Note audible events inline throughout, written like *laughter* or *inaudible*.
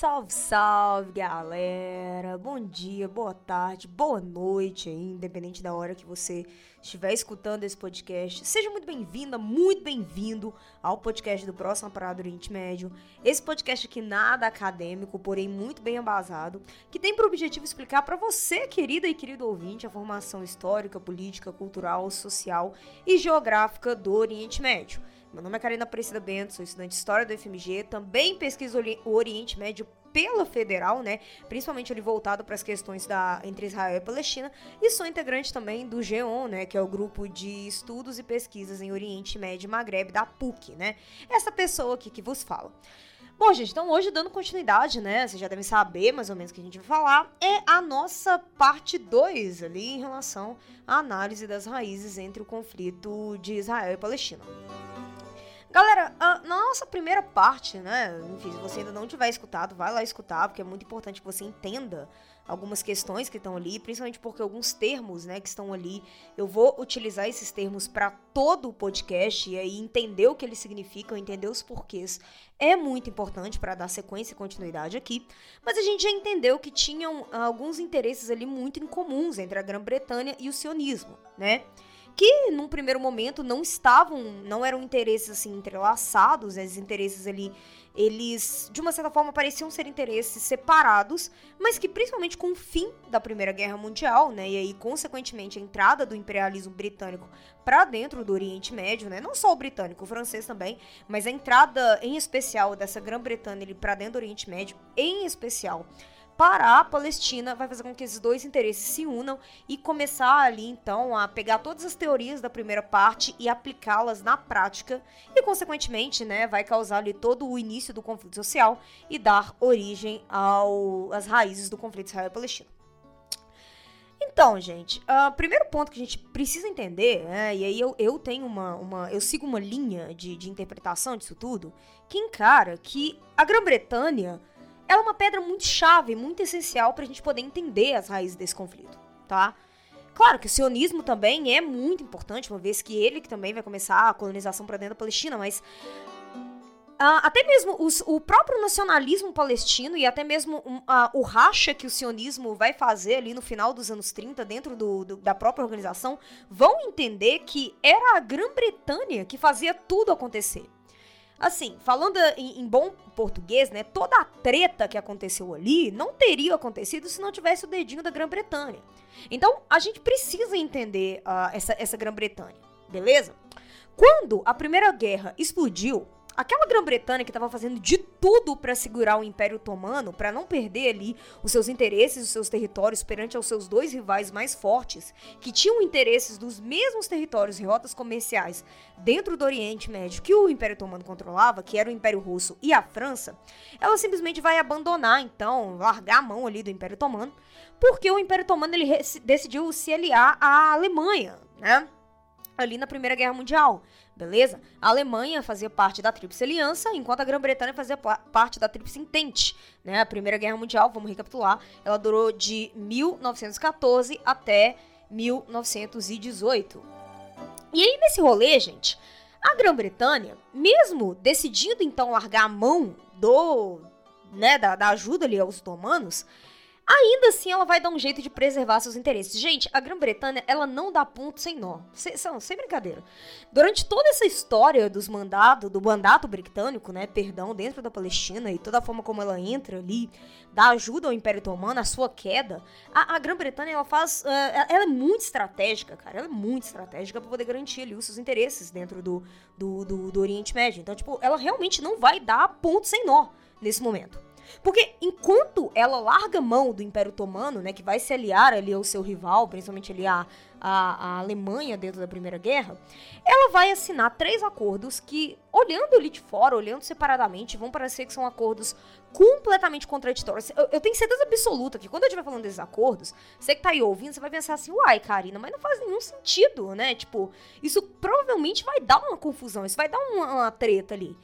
Salve, salve, galera! Bom dia, boa tarde, boa noite aí, independente da hora que você estiver escutando esse podcast. Seja muito bem-vinda, muito bem-vindo ao podcast do Próximo Parada Oriente Médio. Esse podcast aqui nada acadêmico, porém muito bem embasado, que tem por objetivo explicar para você, querida e querido ouvinte, a formação histórica, política, cultural, social e geográfica do Oriente Médio. Meu nome é Karina Aparecida Bento, sou estudante de História do FMG, também pesquiso o Oriente Médio pela Federal, né? Principalmente ali voltado para as questões da entre Israel e Palestina, e sou integrante também do GEON, né, que é o grupo de estudos e pesquisas em Oriente Médio e Magreb da PUC, né? Essa pessoa aqui que vos fala. Bom, gente, então hoje dando continuidade, né? Vocês já devem saber mais ou menos o que a gente vai falar. É a nossa parte 2 ali em relação à análise das raízes entre o conflito de Israel e Palestina. Galera, na nossa primeira parte, né? Enfim, se você ainda não tiver escutado, vai lá escutar, porque é muito importante que você entenda algumas questões que estão ali, principalmente porque alguns termos, né, que estão ali, eu vou utilizar esses termos para todo o podcast e aí entender o que eles significam, entender os porquês. É muito importante para dar sequência e continuidade aqui, mas a gente já entendeu que tinham alguns interesses ali muito incomuns entre a Grã-Bretanha e o sionismo, né? Que num primeiro momento não estavam, não eram interesses assim entrelaçados, esses interesses ali, eles de uma certa forma pareciam ser interesses separados, mas que principalmente com o fim da Primeira Guerra Mundial, né, e aí consequentemente a entrada do imperialismo britânico para dentro do Oriente Médio, né, não só o britânico, o francês também, mas a entrada em especial dessa Grã-Bretanha para dentro do Oriente Médio, em especial para a Palestina vai fazer com que esses dois interesses se unam e começar ali então a pegar todas as teorias da primeira parte e aplicá-las na prática e consequentemente, né, vai causar ali todo o início do conflito social e dar origem ao, às raízes do conflito Israel-Palestina. Então, gente, o uh, primeiro ponto que a gente precisa entender, né, e aí eu, eu tenho uma, uma. Eu sigo uma linha de, de interpretação disso tudo, que encara que a Grã-Bretanha ela é uma pedra muito chave, muito essencial para a gente poder entender as raízes desse conflito, tá? Claro que o sionismo também é muito importante, uma vez que ele que também vai começar a colonização para dentro da Palestina, mas Uh, até mesmo os, o próprio nacionalismo palestino e até mesmo uh, o racha que o sionismo vai fazer ali no final dos anos 30, dentro do, do, da própria organização, vão entender que era a Grã-Bretanha que fazia tudo acontecer. Assim, falando em, em, bom português, né? Toda a treta que aconteceu ali não teria acontecido se não tivesse o dedinho da Grã-Bretanha. Então, a gente precisa entender uh, essa, essa Grã-Bretanha, beleza? Quando a Primeira Guerra explodiu, aquela Grã-Bretanha que estava fazendo de tudo para segurar o Império Otomano, para não perder ali os seus interesses, os seus territórios perante aos seus dois rivais mais fortes, que tinham interesses dos mesmos territórios e rotas comerciais dentro do Oriente Médio que o Império Otomano controlava, que era o Império Russo e a França, ela simplesmente vai abandonar, então, largar a mão ali do Império Otomano, porque o Império Otomano ele decidiu se aliar à Alemanha, né? Ali na Primeira Guerra Mundial beleza? A Alemanha fazia parte da Tríplice Aliança, enquanto a Grã-Bretanha fazia parte da Tríplice Entente, né? A Primeira Guerra Mundial, vamos recapitular, ela durou de 1914 até 1918. E aí nesse rolê, gente, a Grã-Bretanha, mesmo decidindo então largar a mão do, né, da, da ajuda ali aos otomanos, Ainda assim, ela vai dar um jeito de preservar seus interesses. Gente, a Grã-Bretanha, ela não dá ponto sem nó. Sem, sem brincadeira. Durante toda essa história dos mandados, do mandato britânico, né, perdão, dentro da Palestina e toda a forma como ela entra ali, dá ajuda ao Império Otomano, a sua queda, a, a Grã-Bretanha, ela faz, uh, ela é muito estratégica, cara, ela é muito estratégica para poder garantir ali os seus interesses dentro do, do, do, do Oriente Médio. Então, tipo, ela realmente não vai dar ponto sem nó nesse momento. Porque enquanto ela larga mão do Império Otomano, né, que vai se aliar ali ao seu rival, principalmente ali a, a, Alemanha dentro da Primeira Guerra, ela vai assinar três acordos que, olhando ali de fora, olhando separadamente, vão parecer que são acordos completamente contraditórios. Eu, eu tenho certeza absoluta que quando eu estiver falando desses acordos, você que tá aí ouvindo, você vai pensar assim, uai, Karina, mas não faz nenhum sentido, né? Tipo, isso provavelmente vai dar uma confusão, isso vai dar uma, uma treta ali.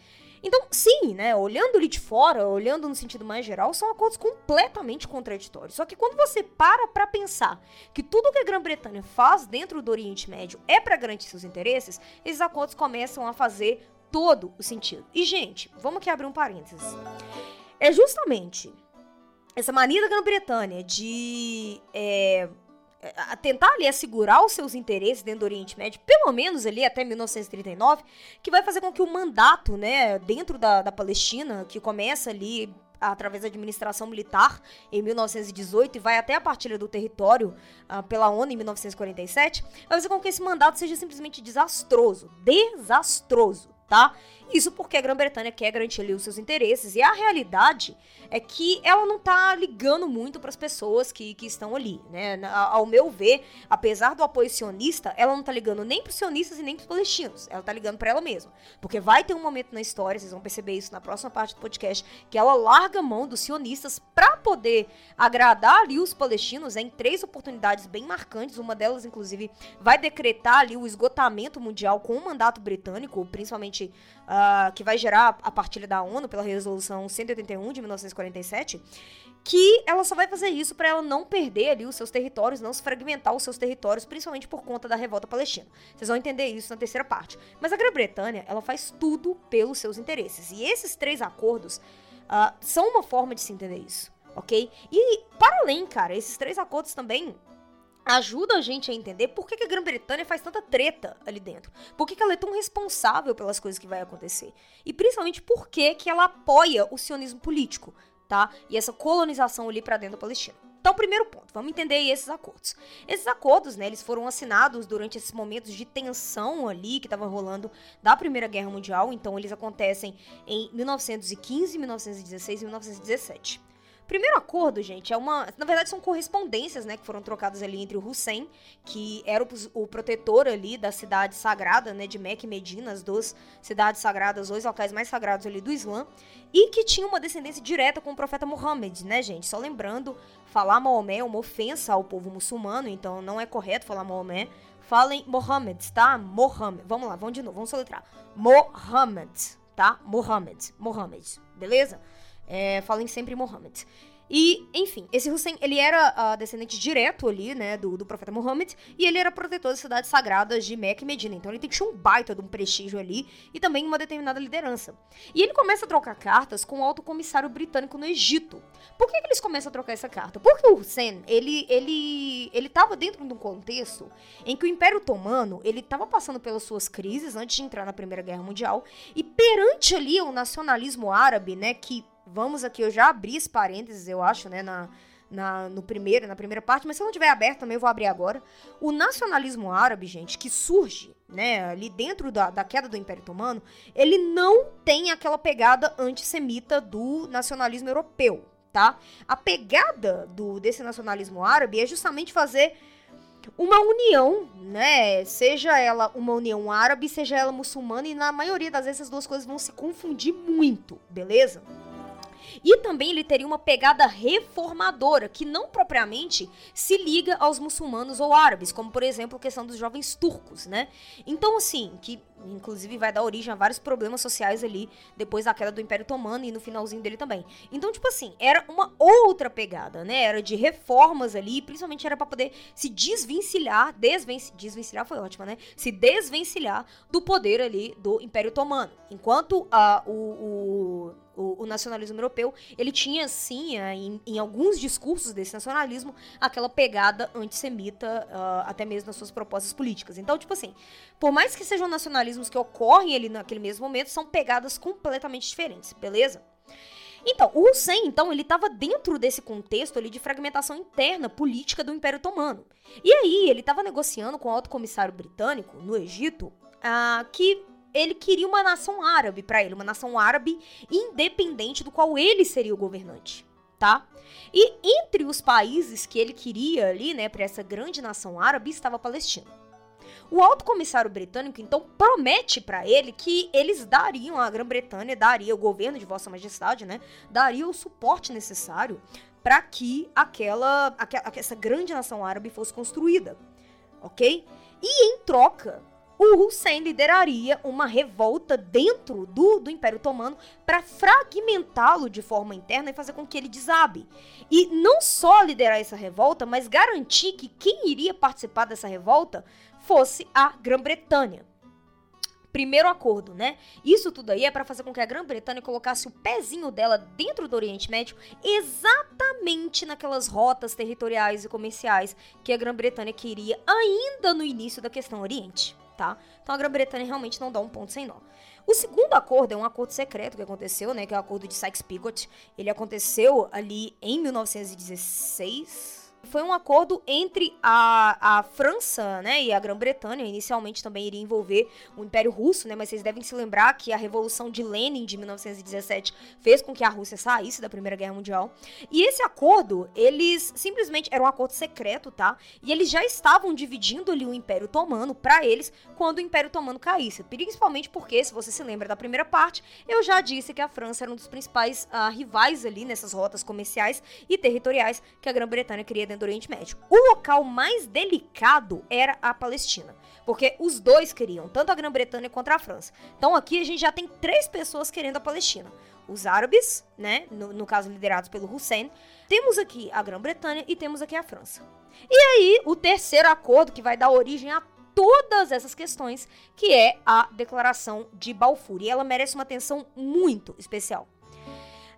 Então, sim, né, olhando ali de fora, olhando no sentido mais geral, são acordos completamente contraditórios. Só que quando você para para pensar que tudo que a Grã-Bretanha faz dentro do Oriente Médio é para garantir seus interesses, esses acordos começam a fazer todo o sentido. E, gente, vamos aqui abrir um parênteses. é justamente essa mania da Grã-Bretanha de é, tentar ali assegurar os seus interesses dentro do Oriente Médio, pelo menos ali até 1939, que vai fazer com que o mandato, né, dentro da, da Palestina, que começa ali através da administração militar em 1918 e vai até a partilha do território uh, pela ONU em 1947, vai fazer com que esse mandato seja simplesmente desastroso, desastroso, tá? Isso porque a Grã-Bretanha quer garantir ali os seus interesses. E a realidade é que ela não tá ligando muito para as pessoas que, que estão ali, né? Ao meu ver, apesar do apoio sionista, ela não tá ligando nem pros sionistas e nem pros palestinos. Ela tá ligando para ela mesma. Porque vai ter um momento na história, vocês vão perceber isso na próxima parte do podcast, que ela larga mão dos sionistas para poder agradar ali os palestinos em três oportunidades bem marcantes. Uma delas, inclusive, vai decretar ali o esgotamento mundial com o mandato britânico, principalmente uh, que vai gerar a partilha da ONU pela resolução 181 de 1947, que ela só vai fazer isso para ela não perder ali os seus territórios, não se fragmentar os seus territórios, principalmente por conta da revolta palestina. Vocês vão entender isso na terceira parte. Mas a Grã-Bretanha, ela faz tudo pelos seus interesses. E esses três acordos uh, são uma forma de se entender isso, ok? E, para além, cara, esses três acordos também ajuda a gente a entender por que, que a Grã-Bretanha faz tanta treta ali dentro. Por que, que ela é tão responsável pelas coisas que vai acontecer. E principalmente por que, que ela apoia o sionismo político, tá? E essa colonização ali para dentro da Palestina. Então, primeiro ponto, vamos entender esses acordos. Esses acordos, né, eles foram assinados durante esses momentos de tensão ali que estava rolando da Primeira Guerra Mundial, então eles acontecem em 1915, 1916 e 1917. Primeiro acordo, gente, é uma. Na verdade, são correspondências, né, que foram trocadas ali entre o Hussein, que era o, o protetor ali da cidade sagrada, né, de Meca e Medina, as duas cidades sagradas, dois locais mais sagrados ali do Islã, e que tinha uma descendência direta com o profeta Muhammad, né, gente? Só lembrando, falar Maomé é uma ofensa ao povo muçulmano, então não é correto falar Maomé. Falem Mohammed, tá? Mohammed. Vamos lá, vamos de novo, vamos soletrar. Mohammed, tá? Mohammed, Mohammed, beleza? É, falem sempre Mohammed. E, enfim, esse Hussein, ele era uh, descendente direto ali, né, do, do profeta Muhammad, e ele era protetor das cidades sagradas de Meca e Medina. Então ele tem que ter um baita de um prestígio ali e também uma determinada liderança. E ele começa a trocar cartas com o alto comissário britânico no Egito. Por que, que eles começam a trocar essa carta? Porque o Hussein, ele, ele, ele tava dentro de um contexto em que o Império Otomano, ele tava passando pelas suas crises antes de entrar na Primeira Guerra Mundial, e perante ali o nacionalismo árabe, né, que Vamos aqui, eu já abri esse parênteses, eu acho, né, na, na, no primeiro, na primeira parte, mas se não tiver aberto também eu vou abrir agora. O nacionalismo árabe, gente, que surge, né, ali dentro da, da queda do Império Otomano, ele não tem aquela pegada antissemita do nacionalismo europeu, tá? A pegada do, desse nacionalismo árabe é justamente fazer uma união, né? Seja ela uma união árabe, seja ela muçulmana, e na maioria das vezes as duas coisas vão se confundir muito, beleza? E também ele teria uma pegada reformadora, que não propriamente se liga aos muçulmanos ou árabes, como por exemplo a questão dos jovens turcos, né? Então, assim, que inclusive vai dar origem a vários problemas sociais ali depois da queda do Império Otomano e no finalzinho dele também. Então, tipo assim, era uma outra pegada, né? Era de reformas ali, principalmente era para poder se desvencilhar, desvencilhar, desvencilhar foi ótima, né? Se desvencilhar do poder ali do Império Otomano. Enquanto uh, o, o o, o, nacionalismo europeu, ele tinha, sim, é, em, em, alguns discursos desse nacionalismo, aquela pegada antissemita, uh, até mesmo nas suas propostas políticas. Então, tipo assim, por mais que sejam nacionalismos que ocorrem ali naquele mesmo momento, são pegadas completamente diferentes, beleza? Então, o Hussein, então, ele estava dentro desse contexto ali de fragmentação interna política do Império Otomano. E aí, ele estava negociando com o alto comissário britânico, no Egito, uh, que ele queria uma nação árabe para ele, uma nação árabe independente do qual ele seria o governante, tá? E entre os países que ele queria ali, né, para essa grande nação árabe, estava a Palestina. O alto comissário britânico então promete para ele que eles dariam a Grã-Bretanha, daria o governo de Vossa Majestade, né, daria o suporte necessário para que aquela, aquela essa grande nação árabe fosse construída, ok? E em troca o Hussein lideraria uma revolta dentro do, do Império Otomano para fragmentá-lo de forma interna e fazer com que ele desabe. E não só liderar essa revolta, mas garantir que quem iria participar dessa revolta fosse a Grã-Bretanha. primeiro acordo, né? Isso tudo aí é para fazer com que a Grã-Bretanha colocasse o pezinho dela dentro do Oriente Médio, exatamente naquelas rotas territoriais e comerciais que a Grã-Bretanha queria ainda no início da questão Oriente, tá? Então a Grã-Bretanha realmente não dá um ponto sem nó. O segundo acordo é um acordo secreto que aconteceu, né? Que é o acordo de Sykes-Picot. Ele aconteceu ali em 1916 foi um acordo entre a, a França né, e a Grã-Bretanha. Inicialmente também iria envolver o Império Russo, né, mas vocês devem se lembrar que a Revolução de Lenin de 1917 fez com que a Rússia saísse da Primeira Guerra Mundial. E esse acordo, eles simplesmente era um acordo secreto, tá? E eles já estavam dividindo ali o Império Otomano para eles quando o Império Otomano caísse. Principalmente porque, se você se lembra da primeira parte, eu já disse que a França era um dos principais uh, rivais ali nessas rotas comerciais e territoriais que a Grã-Bretanha queria do Oriente Médio. O local mais delicado era a Palestina, porque os dois queriam, tanto a Grã-Bretanha quanto a França. Então aqui a gente já tem três pessoas querendo a Palestina. Os árabes, né, no, no caso liderados pelo Hussein, temos aqui a Grã-Bretanha e temos aqui a França. E aí, o terceiro acordo que vai dar origem a todas essas questões, que é a Declaração de Balfour. E ela merece uma atenção muito especial.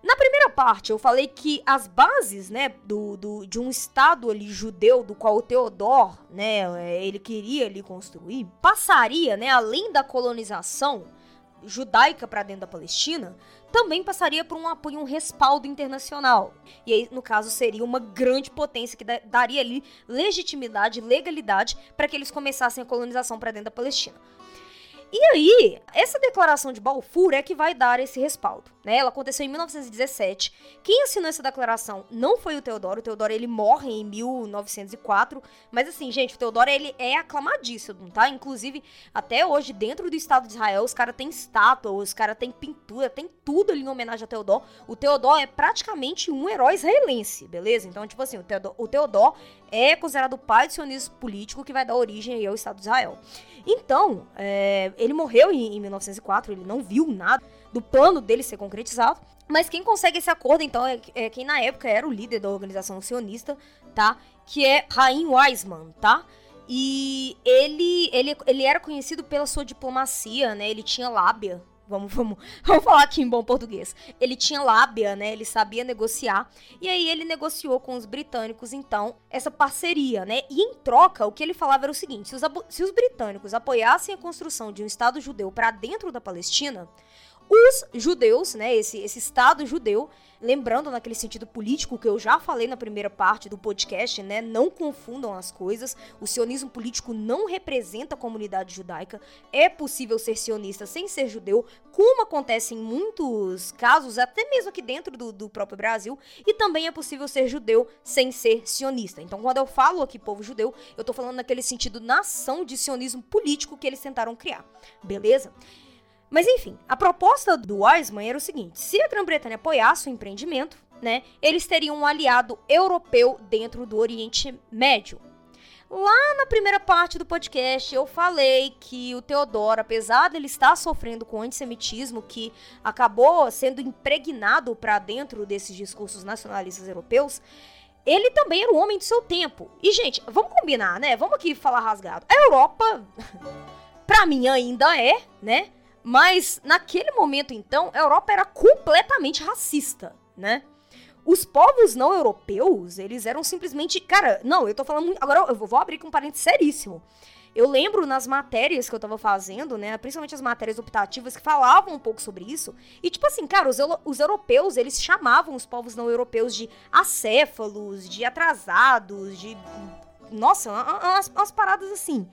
Na primeira parte, eu falei que as bases, né, do, do, de um estado ali judeu, do qual o Teodor, né, é, ele queria ali construir, passaria, né, além da colonização judaica para dentro da Palestina, também passaria por um apoio, um respaldo internacional. E aí, no caso, seria uma grande potência que daria ali legitimidade, legalidade para que eles começassem a colonização para dentro da Palestina. E aí, essa declaração de Balfour é que vai dar esse respaldo. Né? Ela aconteceu em 1917. Quem assinou essa declaração não foi o Teodoro. O Teodoro ele morre em 1904. Mas assim, gente, o Teodoro ele é aclamadíssimo, tá? Inclusive, até hoje, dentro do Estado de Israel, os caras têm estátua, os caras têm pintura, tem tudo ali em homenagem a Teodoro. O Teodoro é praticamente um herói israelense, beleza? Então, tipo assim, o Teodoro, o Teodoro é considerado o pai do sionismo político que vai dar origem ao Estado de Israel. Então, é, ele morreu em, em 1904, ele não viu nada do plano dele ser concretizado. Mas quem consegue esse acordo, então, é, é, quem na época era o líder da organização sionista, tá? Que é Raim Weizmann, tá? E ele, ele, ele era conhecido pela sua diplomacia, né? Ele tinha lábia, Vamos, vamos, *laughs* vamos falar aqui em bom português. Ele tinha lábia, né? Ele sabia negociar. E aí ele negociou com os britânicos, então, essa parceria, né? E em troca, o que ele falava era o seguinte: se os, se os britânicos apoiassem a construção de um Estado judeu para dentro da Palestina, os judeus, né, esse, esse Estado judeu, lembrando naquele sentido político que eu já falei na primeira parte do podcast, né, não confundam as coisas, o sionismo político não representa a comunidade judaica, é possível ser sionista sem ser judeu, como acontece em muitos casos, até mesmo aqui dentro do, do próprio Brasil, e também é possível ser judeu sem ser sionista. Então, quando eu falo aqui povo judeu, eu tô falando naquele sentido nação de sionismo político que eles tentaram criar, beleza? Mas enfim, a proposta do Weizmann era o seguinte: se a Grã-Bretanha apoiasse o empreendimento, né, eles teriam um aliado europeu dentro do Oriente Médio. Lá na primeira parte do podcast, eu falei que o Teodoro, apesar dele estar sofrendo com antissemitismo que acabou sendo impregnado para dentro desses discursos nacionalistas europeus, ele também era um homem do seu tempo. E, gente, vamos combinar, né? Vamos aqui falar rasgado. A Europa, *laughs* para mim, ainda é, né? Mas naquele momento, então, a Europa era completamente racista, né? Os povos não europeus, eles eram simplesmente. Cara, não, eu tô falando. Agora eu vou abrir com um parênteses seríssimo. Eu lembro nas matérias que eu tava fazendo, né, principalmente as matérias optativas que falavam um pouco sobre isso. E tipo assim, cara, os, os europeus, eles chamavam os povos não europeus de acéfalos, de atrasados, de nossa, umas, umas paradas assim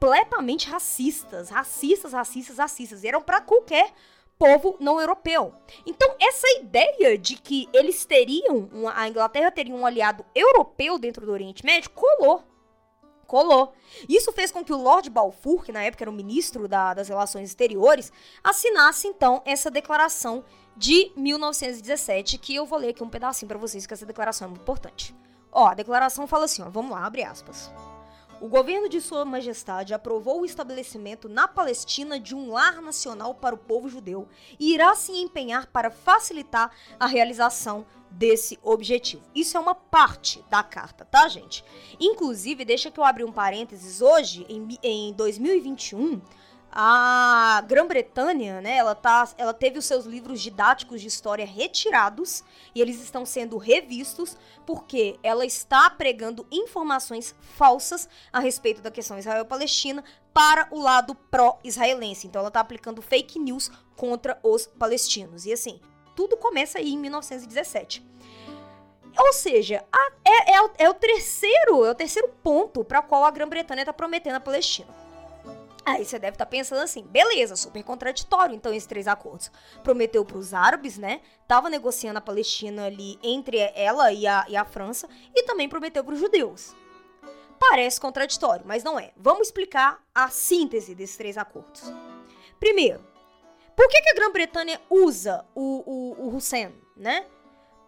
completamente racistas, racistas, racistas, racistas. E eram para qualquer povo não europeu. Então, essa ideia de que eles teriam, a Inglaterra teria um aliado europeu dentro do Oriente Médio, colou. Colou. Isso fez com que o Lord Balfour, que na época era o ministro da, das Relações Exteriores, assinasse então essa declaração de 1917, que eu vou ler aqui um pedacinho para vocês, que essa declaração é muito importante. Ó, a declaração fala assim, ó, vamos lá, abre aspas. O governo de Sua Majestade aprovou o estabelecimento na Palestina de um lar nacional para o povo judeu e irá se empenhar para facilitar a realização desse objetivo. Isso é uma parte da carta, tá, gente? Inclusive, deixa que eu abra um parênteses, hoje, em, em 2021, a Grã-Bretanha, né, ela, tá, ela teve os seus livros didáticos de história retirados e eles estão sendo revistos porque ela está pregando informações falsas a respeito da questão Israel-Palestina para o lado pró-israelense. Então ela está aplicando fake news contra os palestinos. E assim, tudo começa aí em 1917. Ou seja, a, é, é, é, o terceiro, é o terceiro ponto para qual a Grã-Bretanha está prometendo a Palestina. Aí você deve estar tá pensando assim, beleza, super contraditório então esses três acordos. Prometeu para os árabes, né? Tava negociando a Palestina ali entre ela e a, e a França e também prometeu para os judeus. Parece contraditório, mas não é. Vamos explicar a síntese desses três acordos. Primeiro, por que, que a Grã-Bretanha usa o, o, o Hussein, né?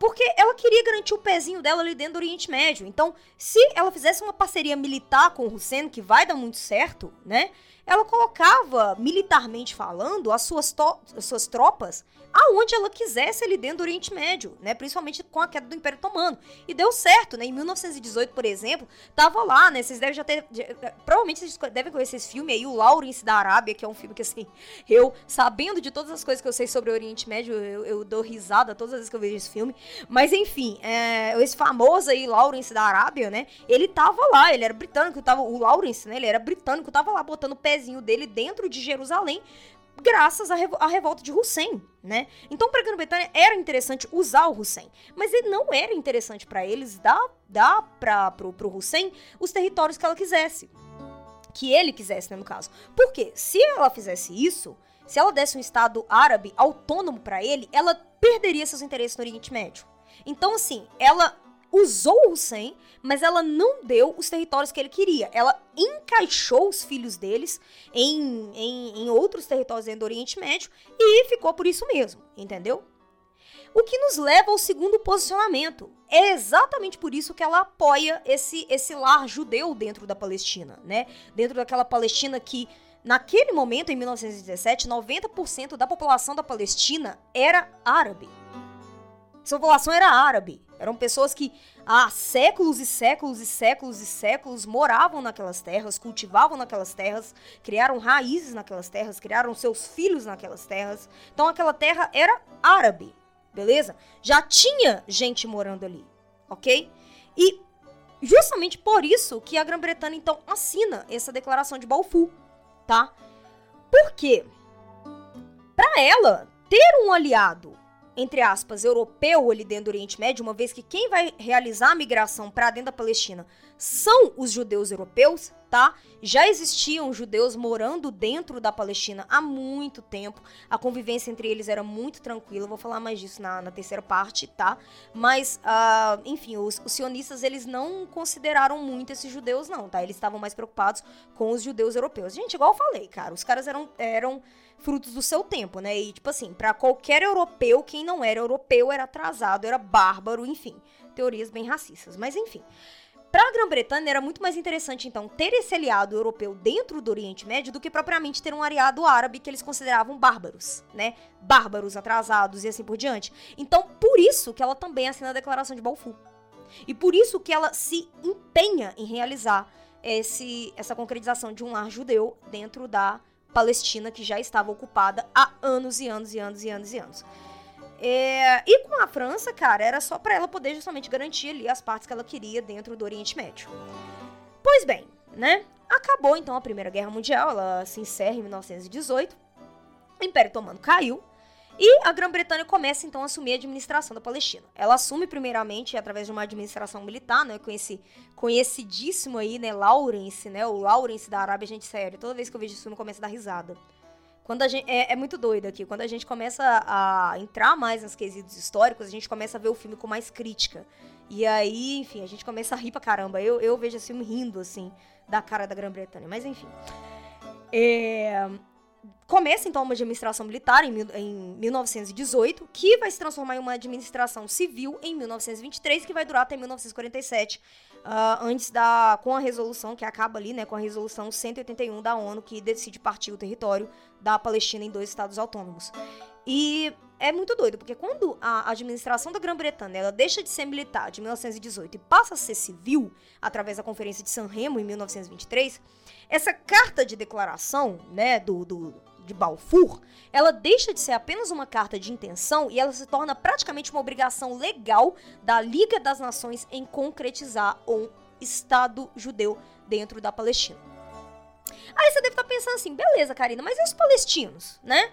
Porque ela queria garantir o pezinho dela ali dentro do Oriente Médio. Então, se ela fizesse uma parceria militar com o Hussein, que vai dar muito certo, né? ela colocava, militarmente falando, as suas, as suas tropas aonde ela quisesse ali dentro do Oriente Médio, né? Principalmente com a queda do Império Otomano. E deu certo, né? Em 1918, por exemplo, tava lá, né? Vocês devem já ter. Eh, provavelmente vocês devem conhecer esse filme aí, o Lawrence da Arábia, que é um filme que, assim, eu, sabendo de todas as coisas que eu sei sobre o Oriente Médio, eu, eu dou risada todas as vezes que eu vejo esse filme. Mas enfim, é, esse famoso aí, Lawrence da Arábia, né? Ele tava lá, ele era britânico, tava, o Lawrence, né? Ele era britânico, tava lá botando o pezinho dele dentro de Jerusalém graças à, revo revolta de Hussein, né? Então, para a Grã-Bretanha era interessante usar o Hussein, mas ele não era interessante para eles dar, dar para pro, pro Hussein os territórios que ela quisesse. Que ele quisesse, né, no caso. Porque se ela fizesse isso, se ela desse um Estado árabe autônomo para ele, ela perderia seus interesses no Oriente Médio. Então, assim, ela usou o Hussein, mas ela não deu os territórios que ele queria. Ela encaixou os filhos deles em, em, em outros territórios dentro do Oriente Médio e ficou por isso mesmo, entendeu? O que nos leva ao segundo posicionamento. É exatamente por isso que ela apoia esse, esse lar judeu dentro da Palestina, né? Dentro daquela Palestina que, naquele momento, em 1917, 90% da população da Palestina era árabe. Essa população era árabe. Eram pessoas que há séculos e séculos e séculos e séculos moravam naquelas terras, cultivavam naquelas terras, criaram raízes naquelas terras, criaram seus filhos naquelas terras. Então aquela terra era árabe, beleza? Já tinha gente morando ali, ok? E justamente por isso que a Grã-Bretanha então assina essa declaração de Balfour, tá? Por quê? Para ela ter um aliado entre aspas, europeu ali dentro do Oriente Médio, uma vez que quem vai realizar a migração para dentro da Palestina são os judeus europeus, tá? Já existiam judeus morando dentro da Palestina há muito tempo. A convivência entre eles era muito tranquila. vou falar mais disso na, na terceira parte, tá? Mas, uh, enfim, os, os, sionistas eles não consideraram muito esses judeus, não, tá? Eles estavam mais preocupados com os judeus europeus. Gente, igual eu falei, cara, os caras eram, eram frutos do seu tempo, né? E, tipo assim, para qualquer europeu, quem não era europeu era atrasado, era bárbaro, enfim. Teorias bem racistas. Mas, enfim. Para a Grã-Bretanha era muito mais interessante, então, ter esse aliado europeu dentro do Oriente Médio do que propriamente ter um aliado árabe que eles consideravam bárbaros, né? Bárbaros, atrasados e assim por diante. Então, por isso que ela também assina a Declaração de Balfour. E por isso que ela se empenha em realizar esse, essa concretização de um lar judeu dentro da Palestina que já estava ocupada há anos e anos e anos e anos e anos. É, e com a França, cara, era só para ela poder justamente garantir ali as partes que ela queria dentro do Oriente Médio. Pois bem, né? Acabou então a Primeira Guerra Mundial, ela se encerra em 1918. O Império Otomano caiu e a Grã-Bretanha começa então a assumir a administração da Palestina. Ela assume primeiramente através de uma administração militar, né, com esse conhecidíssimo aí, né, Lawrence, né, o Lawrence da Arábia, gente, sério, toda vez que eu vejo filme eu começo a dar risada. Quando a gente, é, é, muito doido aqui, quando a gente começa a entrar mais nos quesitos históricos, a gente começa a ver o filme com mais crítica. E aí, enfim, a gente começa a rir pra caramba. Eu, eu vejo esse filme rindo, assim, da cara da Grã-Bretanha. Mas enfim. É, começa então uma administração militar em, em 1918, que vai se transformar em uma administração civil em 1923, que vai durar até 1947, uh, ah, antes da com a resolução que acaba ali, né, com a resolução 181 da ONU que decide partir o território da Palestina em dois estados autônomos. E é muito doido, porque quando a administração da Grã-Bretanha ela deixa de ser militar de 1918 e passa a ser civil através da Conferência de San Remo em 1923, essa carta de declaração, né, do, do de Balfour, ela deixa de ser apenas uma carta de intenção e ela se torna praticamente uma obrigação legal da Liga das Nações em concretizar um Estado judeu dentro da Palestina. Aí você deve estar pensando assim, beleza, Karina, mas e os palestinos, né?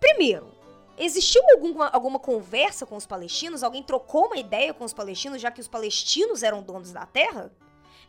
Primeiro, existiu alguma, alguma conversa com os palestinos? Alguém trocou uma ideia com os palestinos, já que os palestinos eram donos da terra?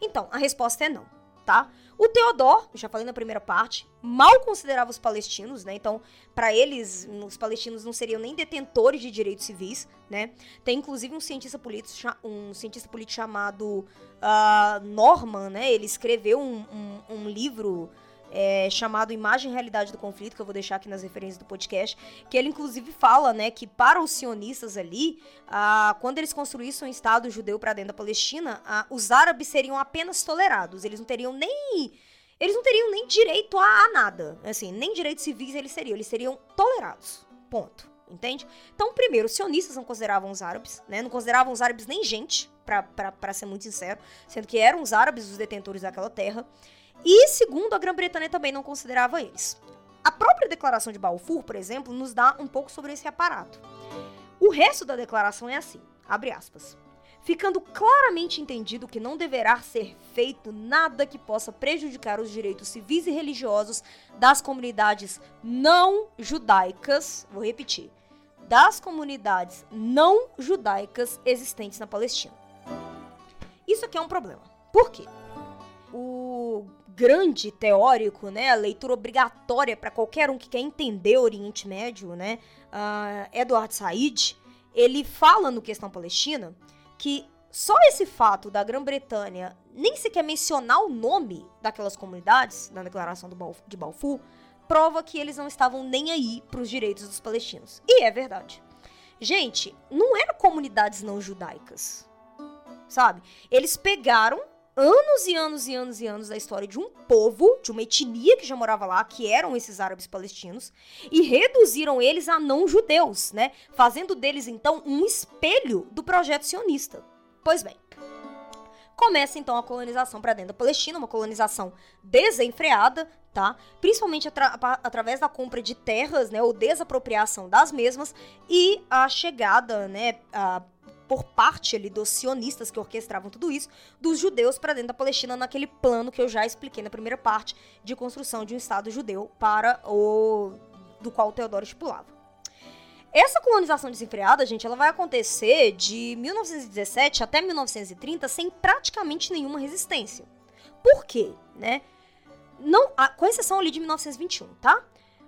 Então, a resposta é não, tá? O Teodor, já falei na primeira parte, mal considerava os palestinos, né? Então, para eles, os palestinos não seriam nem detentores de direitos civis, né? Tem inclusive um cientista político, um cientista político chamado uh, Norman, né? Ele escreveu um, um, um livro é, chamado Imagem e Realidade do Conflito, que eu vou deixar aqui nas referências do podcast, que ele inclusive fala, né, que para os sionistas ali, ah, quando eles construíssem um Estado judeu para dentro da Palestina, ah, os árabes seriam apenas tolerados, eles não teriam nem eles não teriam nem direito a, a nada, assim, nem direitos civis eles seriam, eles seriam tolerados, ponto. Entende? Então, primeiro, os sionistas não consideravam os árabes, né? Não consideravam os árabes nem gente, para ser muito sincero, sendo que eram os árabes os detentores daquela terra. E, segundo, a Grã-Bretanha também não considerava eles. A própria declaração de Balfour, por exemplo, nos dá um pouco sobre esse aparato. O resto da declaração é assim, abre aspas. Ficando claramente entendido que não deverá ser feito nada que possa prejudicar os direitos civis e religiosos das comunidades não judaicas, vou repetir, das comunidades não judaicas existentes na Palestina. Isso aqui é um problema. Por quê? O grande teórico, né, a leitura obrigatória para qualquer um que quer entender o Oriente Médio, né, uh, Edward Said, ele fala no Questão Palestina que só esse fato da Grã-Bretanha nem sequer mencionar o nome daquelas comunidades na declaração de Balfour prova que eles não estavam nem aí para os direitos dos palestinos. E é verdade. Gente, não eram comunidades não judaicas, sabe? Eles pegaram anos e anos e anos e anos da história de um povo, de uma etnia que já morava lá, que eram esses árabes palestinos, e reduziram eles a não judeus, né? Fazendo deles então um espelho do projeto sionista. Pois bem, começa então a colonização para dentro da Palestina, uma colonização desenfreada, tá? Principalmente atra através da compra de terras, né, ou desapropriação das mesmas e a chegada, né, a por parte ali dos sionistas que orquestravam tudo isso, dos judeus para dentro da Palestina naquele plano que eu já expliquei na primeira parte de construção de um Estado judeu para o do qual o Teodoro estipulava. Essa colonização desenfreada, gente, ela vai acontecer de 1917 até 1930 sem praticamente nenhuma resistência. Por quê, né? Não, com exceção ali de 1921, tá?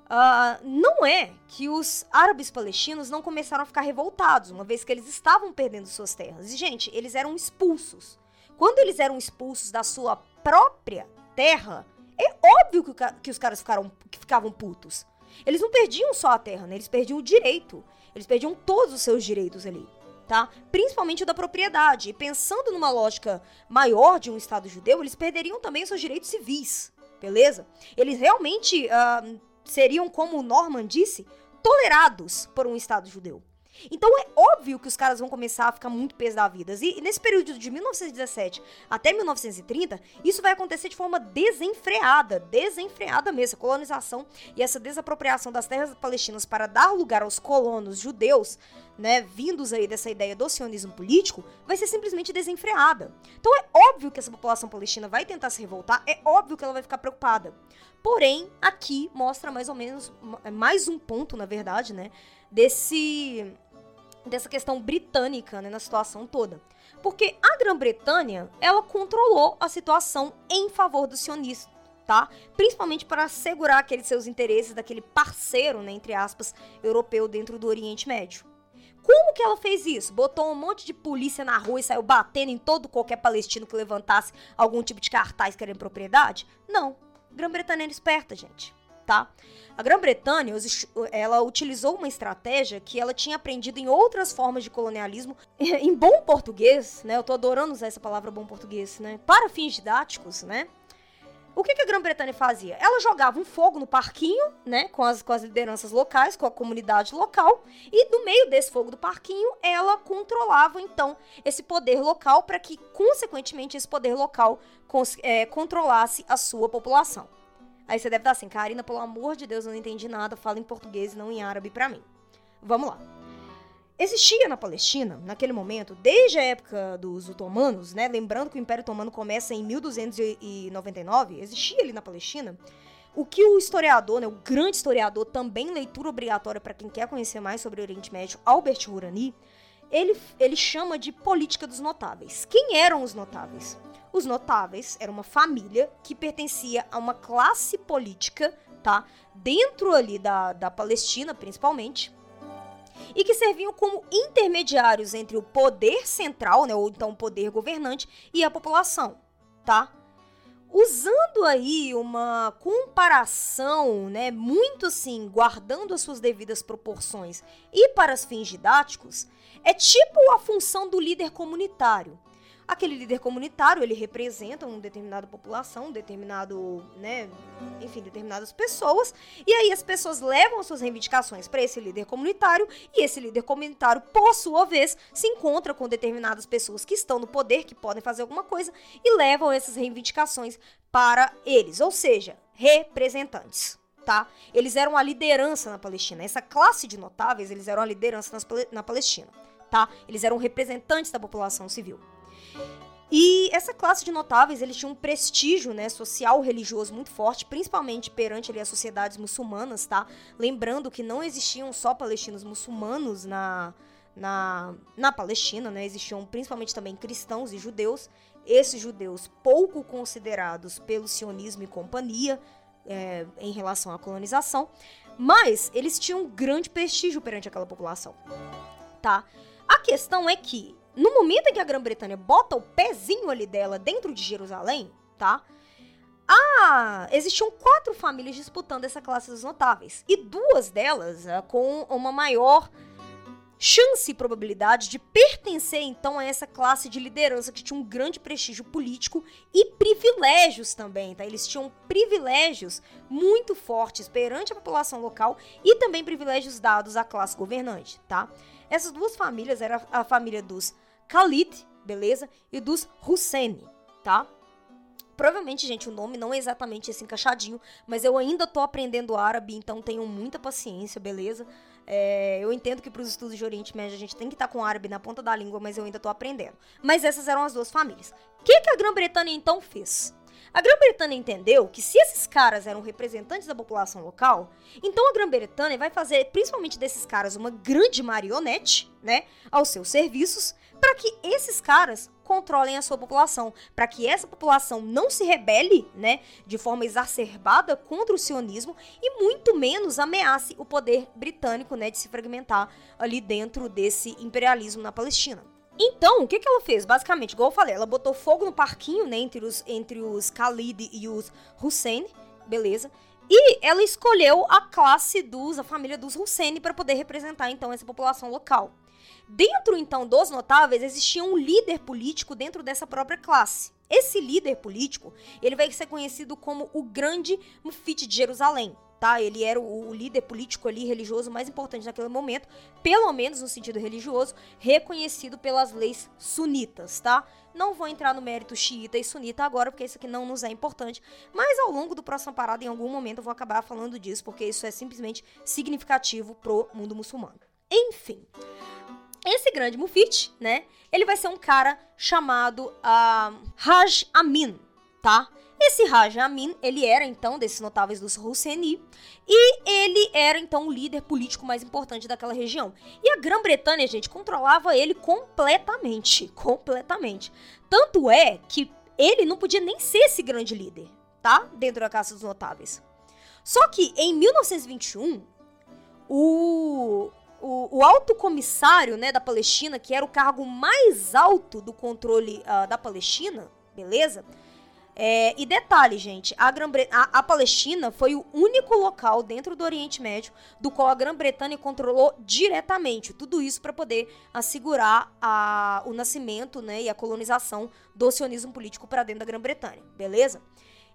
Uh, não é que os árabes palestinos não começaram a ficar revoltados, uma vez que eles estavam perdendo suas terras. E, gente, eles eram expulsos. Quando eles eram expulsos da sua própria terra, é óbvio que, que os caras ficaram, que ficavam putos. Eles não perdiam só a terra, né? Eles perdiam o direito. Eles perdiam todos os seus direitos ali. Tá? Principalmente o da propriedade. E pensando numa lógica maior de um Estado judeu, eles perderiam também os seus direitos civis, beleza? Eles realmente uh, seriam, como o Norman disse, tolerados por um Estado judeu. Então é óbvio que os caras vão começar a ficar muito peso da vida. E nesse período de 1917 até 1930, isso vai acontecer de forma desenfreada, desenfreada mesmo. A colonização e essa desapropriação das terras palestinas para dar lugar aos colonos judeus, né, vindos aí dessa ideia do sionismo político, vai ser simplesmente desenfreada. Então é óbvio que essa população palestina vai tentar se revoltar, é óbvio que ela vai ficar preocupada. Porém, aqui mostra mais ou menos é mais um ponto, na verdade, né, desse dessa questão britânica, né, na situação toda. Porque a Grã-Bretanha, ela controlou a situação em favor do sionismo, tá? Principalmente para assegurar aqueles seus interesses daquele parceiro, né, entre aspas, europeu dentro do Oriente Médio. Como que ela fez isso? Botou um monte de polícia na rua e saiu batendo em todo qualquer palestino que levantasse algum tipo de cartaz querendo propriedade? Não. Grã-Bretanha era esperta, gente, tá? A Grã-Bretanha, ela utilizou uma estratégia que ela tinha aprendido em outras formas de colonialismo, *laughs* em bom português, né? Eu tô adorando usar essa palavra bom português, né? Para fins didáticos, né? O que, que a Grã-Bretanha fazia? Ela jogava um fogo no parquinho, né, com as, com as lideranças locais, com a comunidade local, e no meio desse fogo do parquinho, ela controlava, então, esse poder local para que, consequentemente, esse poder local é, controlasse a sua população. Aí você deve estar assim, Karina, pelo amor de Deus, eu não entendi nada, fala em português e não em árabe para mim. Vamos lá. Existia na Palestina, naquele momento, desde a época dos otomanos, né? Lembrando que o Império Otomano começa em 1299, existia ali na Palestina o que o historiador, né, o grande historiador, também leitura obrigatória para quem quer conhecer mais sobre o Oriente Médio, Albert Hurani, ele, ele chama de política dos notáveis. Quem eram os notáveis? Os notáveis era uma família que pertencia a uma classe política, tá? Dentro ali da, da Palestina, principalmente, e que serviam como intermediários entre o poder central, né, ou então o poder governante, e a população, tá? Usando aí uma comparação, né, muito assim, guardando as suas devidas proporções e para os fins didáticos, é tipo a função do líder comunitário. Aquele líder comunitário, ele representa uma determinada população, um determinado, né, enfim, determinadas pessoas, e aí as pessoas levam suas reivindicações para esse líder comunitário, e esse líder comunitário, por sua vez, se encontra com determinadas pessoas que estão no poder, que podem fazer alguma coisa, e levam essas reivindicações para eles, ou seja, representantes. Tá? Eles eram a liderança na Palestina. Essa classe de notáveis, eles eram a liderança nas, na Palestina, tá? Eles eram representantes da população civil. E essa classe de notáveis, eles tinham um prestígio, né, social, religioso muito forte, principalmente perante ali, as sociedades muçulmanas, tá? Lembrando que não existiam só palestinos muçulmanos na, na, na Palestina, né? Existiam principalmente também cristãos e judeus. Esses judeus pouco considerados pelo sionismo e companhia é, em relação à colonização, mas eles tinham um grande prestígio perante aquela população, tá? A questão é que no momento em que a Grã-Bretanha bota o pezinho ali dela dentro de Jerusalém, tá? Ah, existiam quatro famílias disputando essa classe dos notáveis. E duas delas uh, com uma maior chance e probabilidade de pertencer então a essa classe de liderança que tinha um grande prestígio político e privilégios também, tá? Eles tinham privilégios muito fortes perante a população local e também privilégios dados à classe governante, tá? Essas duas famílias eram a família dos Khalid, beleza? E dos Hussein, tá? Provavelmente, gente, o nome não é exatamente esse encaixadinho, mas eu ainda tô aprendendo árabe, então tenham muita paciência, beleza? É, eu entendo que para os estudos de Oriente Médio a gente tem que estar tá com árabe na ponta da língua, mas eu ainda tô aprendendo. Mas essas eram as duas famílias. O que, que a Grã-Bretanha então fez? A Grã-Bretanha entendeu que se esses caras eram representantes da população local, então a Grã-Bretanha vai fazer, principalmente desses caras, uma grande marionete, né, aos seus serviços, para que esses caras controlem a sua população, para que essa população não se rebele, né, de forma exacerbada contra o sionismo e muito menos ameace o poder britânico, né, de se fragmentar ali dentro desse imperialismo na Palestina. Então, o que, que ela fez? Basicamente, igual eu falei, ela botou fogo no parquinho, né, entre os, entre os Khalid e os Hussein, beleza? E ela escolheu a classe dos, a família dos Hussein para poder representar então essa população local. Dentro então dos notáveis existia um líder político dentro dessa própria classe. Esse líder político, ele vai ser conhecido como o Grande Mufite de Jerusalém, tá? Ele era o, o, líder político ali, religioso mais importante naquele momento, pelo menos no sentido religioso, reconhecido pelas leis sunitas, tá? Não vou entrar no mérito xiita e sunita agora, porque isso aqui não nos é importante, mas ao longo do próximo parada, em algum momento, eu vou acabar falando disso, porque isso é simplesmente significativo pro mundo muçulmano. Enfim, esse grande mufite, né, ele vai ser um cara chamado uh, Raj Amin, tá? Esse Raja Amin, ele era então desses notáveis dos Husseini e ele era então o líder político mais importante daquela região. E a Grã-Bretanha, gente, controlava ele completamente, *laughs* completamente. Tanto é que ele não podia nem ser esse grande líder, tá? Dentro da Casa dos Notáveis. Só que em 1921, o, o, o, alto comissário né, da Palestina, que era o cargo mais alto do controle uh, da Palestina, beleza? É, e detalhe, gente, a, a, a, Palestina foi o único local dentro do Oriente Médio do qual a Grã-Bretanha controlou diretamente. Tudo isso para poder assegurar a, o nascimento né, e a colonização do sionismo político para dentro da Grã-Bretanha, beleza?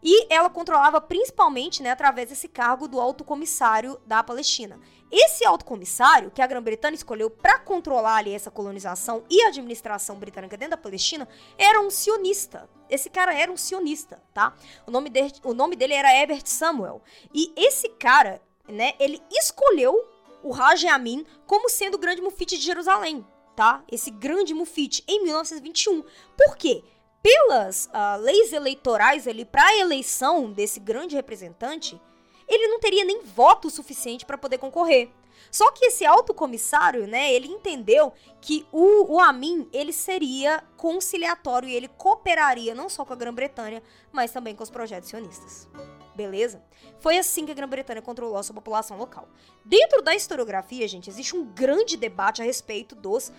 E ela controlava principalmente, né, através desse cargo do alto comissário da Palestina. Esse alto comissário, que a Grã-Bretanha escolheu para controlar ali essa colonização e administração britânica dentro da Palestina, era um sionista. Esse cara era um sionista, tá? O nome dele, o nome dele era Herbert Samuel. E esse cara, né, ele escolheu o Raj Amin como sendo o grande mufite de Jerusalém, tá? Esse grande mufite em 1921. Por quê? Pelas uh, leis eleitorais ali para a eleição desse grande representante, ele não teria nem voto suficiente para poder concorrer. Só que esse alto comissário, né, ele entendeu que o, o Amin, ele seria conciliatório e ele cooperaria não só com a Grã-Bretanha, mas também com os projetos sionistas. Beleza? Foi assim que a Grã-Bretanha controlou a sua população local. Dentro da historiografia, gente, existe um grande debate a respeito dos uh,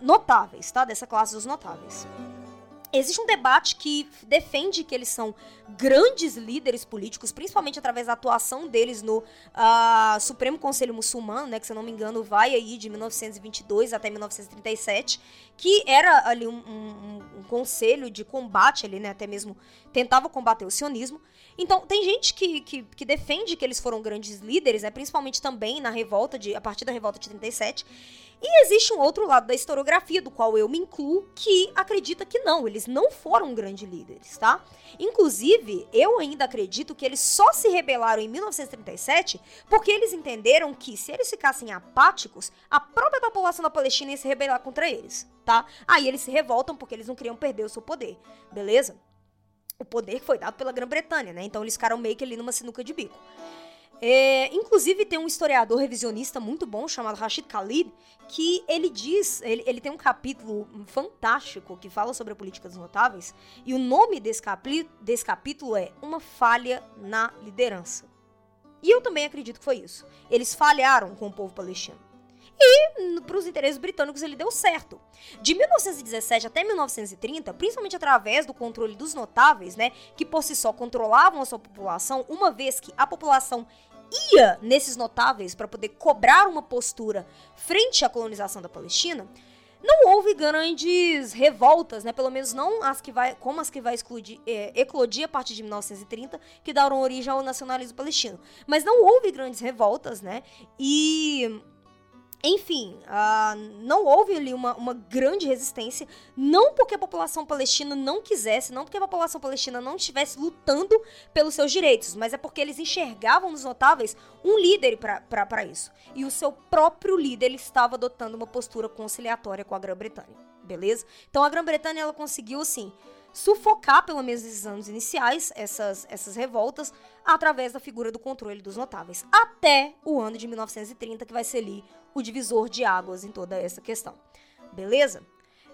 notáveis, tá? Dessa classe dos notáveis. Existe um debate que defende que eles são grandes líderes políticos, principalmente através da atuação deles no uh, Supremo Conselho Muçulmano, né, que se eu não me engano vai aí de 1922 até 1937, que era ali um, um, um conselho de combate ali, né, até mesmo tentava combater o sionismo. Então, tem gente que, que, que, defende que eles foram grandes líderes, né, principalmente também na revolta, de, a partir da revolta de 37. E existe um outro lado da historiografia, do qual eu me incluo, que acredita que não, eles não foram grandes líderes, tá? Inclusive, eu ainda acredito que eles só se rebelaram em 1937 porque eles entenderam que se eles ficassem apáticos, a própria população da Palestina ia se rebelar contra eles, tá? Aí eles se revoltam porque eles não queriam perder o seu poder, beleza? O poder que foi dado pela Grã-Bretanha, né? Então eles ficaram meio que ali numa sinuca de bico. É, inclusive tem um historiador revisionista muito bom chamado Rashid Khalid que ele diz, ele, ele tem um capítulo fantástico que fala sobre a política dos notáveis e o nome desse, capi, desse capítulo é Uma Falha na Liderança. E eu também acredito que foi isso. Eles falharam com o povo palestino. E para os interesses britânicos ele deu certo. De 1917 até 1930, principalmente através do controle dos notáveis, né, que por si só controlavam a sua população, uma vez que a população ia nesses notáveis para poder cobrar uma postura frente à colonização da Palestina, não houve grandes revoltas, né? Pelo menos não as que vai, como as que vai excluir, é, eclodir a partir de 1930, que deram origem ao nacionalismo palestino. Mas não houve grandes revoltas, né? E enfim, uh, não houve ali uma, uma grande resistência, não porque a população palestina não quisesse, não porque a população palestina não estivesse lutando pelos seus direitos, mas é porque eles enxergavam nos notáveis um líder para isso. E o seu próprio líder ele estava adotando uma postura conciliatória com a Grã-Bretanha, beleza? Então a Grã-Bretanha ela conseguiu, assim, sufocar, pelo menos nesses anos iniciais, essas, essas revoltas, através da figura do controle dos notáveis. Até o ano de 1930, que vai ser ali o divisor de águas em toda essa questão. Beleza?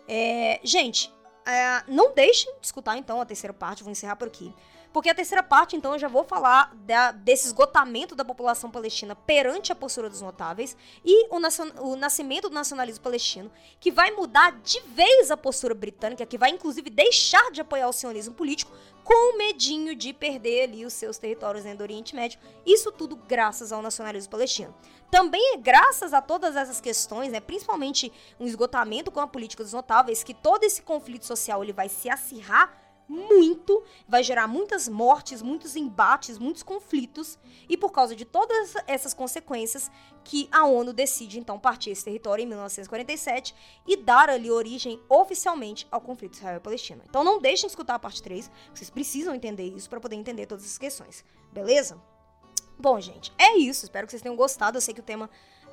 É, gente, é, não deixem de escutar então a terceira parte, vou encerrar por aqui. Porque a terceira parte, então, eu já vou falar da, desse esgotamento da população palestina perante a postura dos notáveis e o, o, nascimento do nacionalismo palestino, que vai mudar de vez a postura britânica, que vai inclusive deixar de apoiar o sionismo político com medinho de perder ali os seus territórios dentro do Oriente Médio. Isso tudo graças ao nacionalismo palestino. Também é graças a todas essas questões, né, principalmente um esgotamento com a política dos notáveis, que todo esse conflito social ele vai se acirrar muito, vai gerar muitas mortes, muitos embates, muitos conflitos, e por causa de todas essas consequências que a ONU decide então partir esse território em 1947 e dar ali origem oficialmente ao conflito Israel-Palestina. Então não deixem de escutar a parte 3, vocês precisam entender isso para poder entender todas essas questões, beleza? Bom, gente, é isso. Espero que vocês tenham gostado. Eu sei que o tema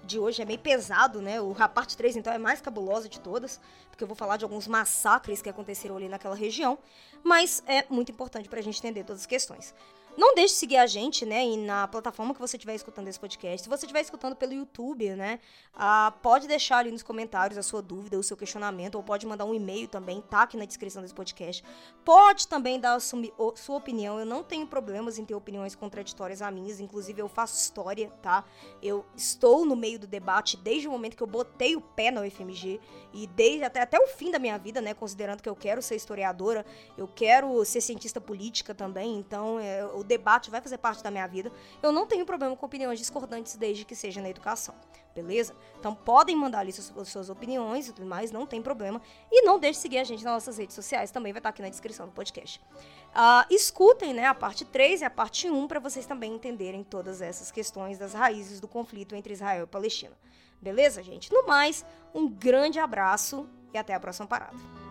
de hoje é meio pesado, né? O, a parte 3, então, é mais cabulosa de todas, porque eu vou falar de alguns massacres que aconteceram ali naquela região, mas é muito importante para a gente entender todas as questões. Não deixe de seguir a gente, né, na plataforma que você estiver escutando esse podcast. Se você estiver escutando pelo YouTube, né, ah, pode deixar ali nos comentários a sua dúvida, o seu questionamento, ou pode mandar um e-mail também, tá aqui na descrição desse podcast. Pode também dar a sua opinião. Eu não tenho problemas em ter opiniões contraditórias a minhas, inclusive eu faço história, tá? Eu estou no meio do debate desde o momento que eu botei o pé na UFMG e desde até, até o fim da minha vida, né, considerando que eu quero ser historiadora, eu quero ser cientista política também, então é, eu debate vai fazer parte da minha vida. Eu não tenho problema com opiniões discordantes desde que seja na educação, beleza? Então podem mandar ali suas, suas opiniões e tudo mais, não tem problema. E não deixe de seguir a gente nas nossas redes sociais, também vai estar aqui na descrição do podcast. Uh, escutem né, a parte 3 e a parte 1 para vocês também entenderem todas essas questões das raízes do conflito entre Israel e Palestina. Beleza, gente? No mais, um grande abraço e até a próxima parada.